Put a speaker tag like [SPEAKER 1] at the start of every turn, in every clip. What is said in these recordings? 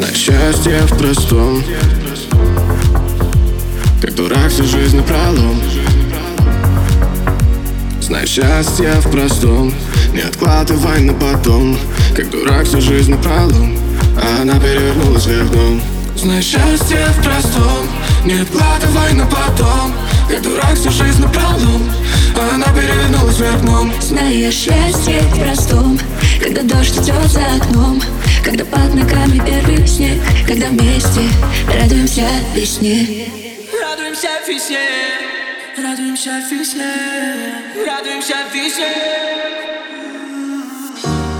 [SPEAKER 1] Знай счастье в простом. Как дурак всю жизнь напролом. Знай счастье в простом. Не откладывай на потом. Как дурак всю жизнь напролом. Она перевернулась вверх дном. Знай счастье в простом. Не откладывай на потом. Как дурак всю жизнь напролом. Она перевернулась вверх дном.
[SPEAKER 2] Знаю счастье в простом Когда дождь идет за окном Когда под ногами первый снег Когда вместе радуемся весне.
[SPEAKER 3] Радуемся весне. Радуемся весне. Радуемся весне.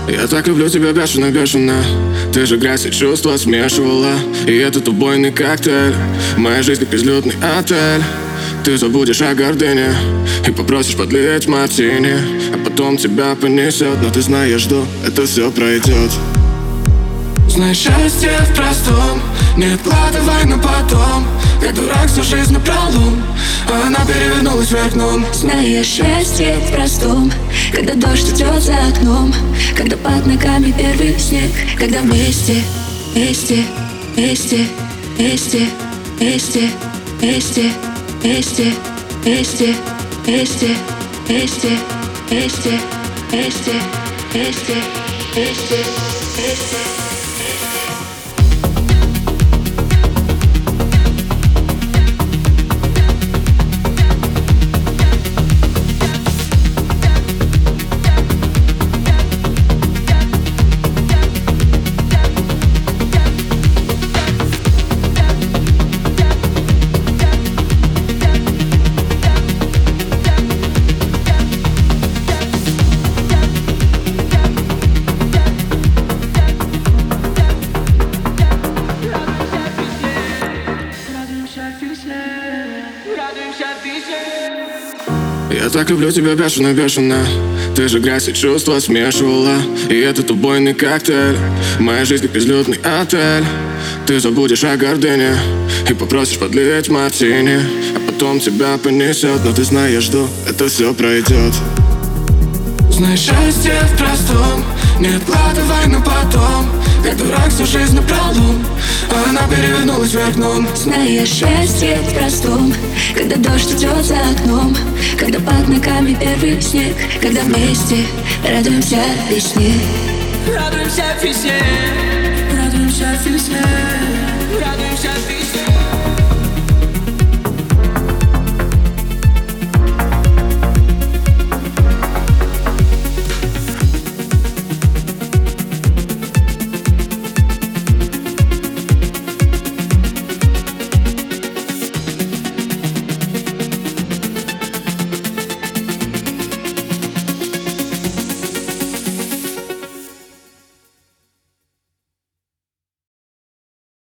[SPEAKER 1] Я так люблю тебя бешено, бешено. Ты же грязь и чувства смешивала. И этот убойный коктейль. Моя жизнь как безлюдный отель. Ты забудешь о гордыне И попросишь подлить мартини. А потом тебя понесет Но ты знаешь, что это все пройдет Знай счастье в простом Не откладывай на потом Как дурак всю жизнь напролом А она перевернулась вверх дном
[SPEAKER 2] Знаю счастье в простом Когда дождь идет за окном Когда под ногами первый снег Когда вместе, вместе, вместе, вместе, вместе, вместе, вместе, вместе, вместе, вместе, вместе, вместе, вместе, вместе, вместе.
[SPEAKER 1] Я так люблю тебя бешено, бешено. Ты же грязь и чувства смешивала. И этот убойный коктейль. Моя жизнь как безлюдный отель. Ты забудешь о гордыне И попросишь подлить мартини. А потом тебя понесет Но ты знаешь, что это все пройдет Знай счастье в простом. Не откладывай на потом. Как дурак всю жизнь напролом. Она перевернулась вверх дном.
[SPEAKER 2] Знаю счастье в простом. Когда дождь идет за окном. Когда под ногами первый снег. Когда вместе
[SPEAKER 3] Радуемся весне. Радуемся весне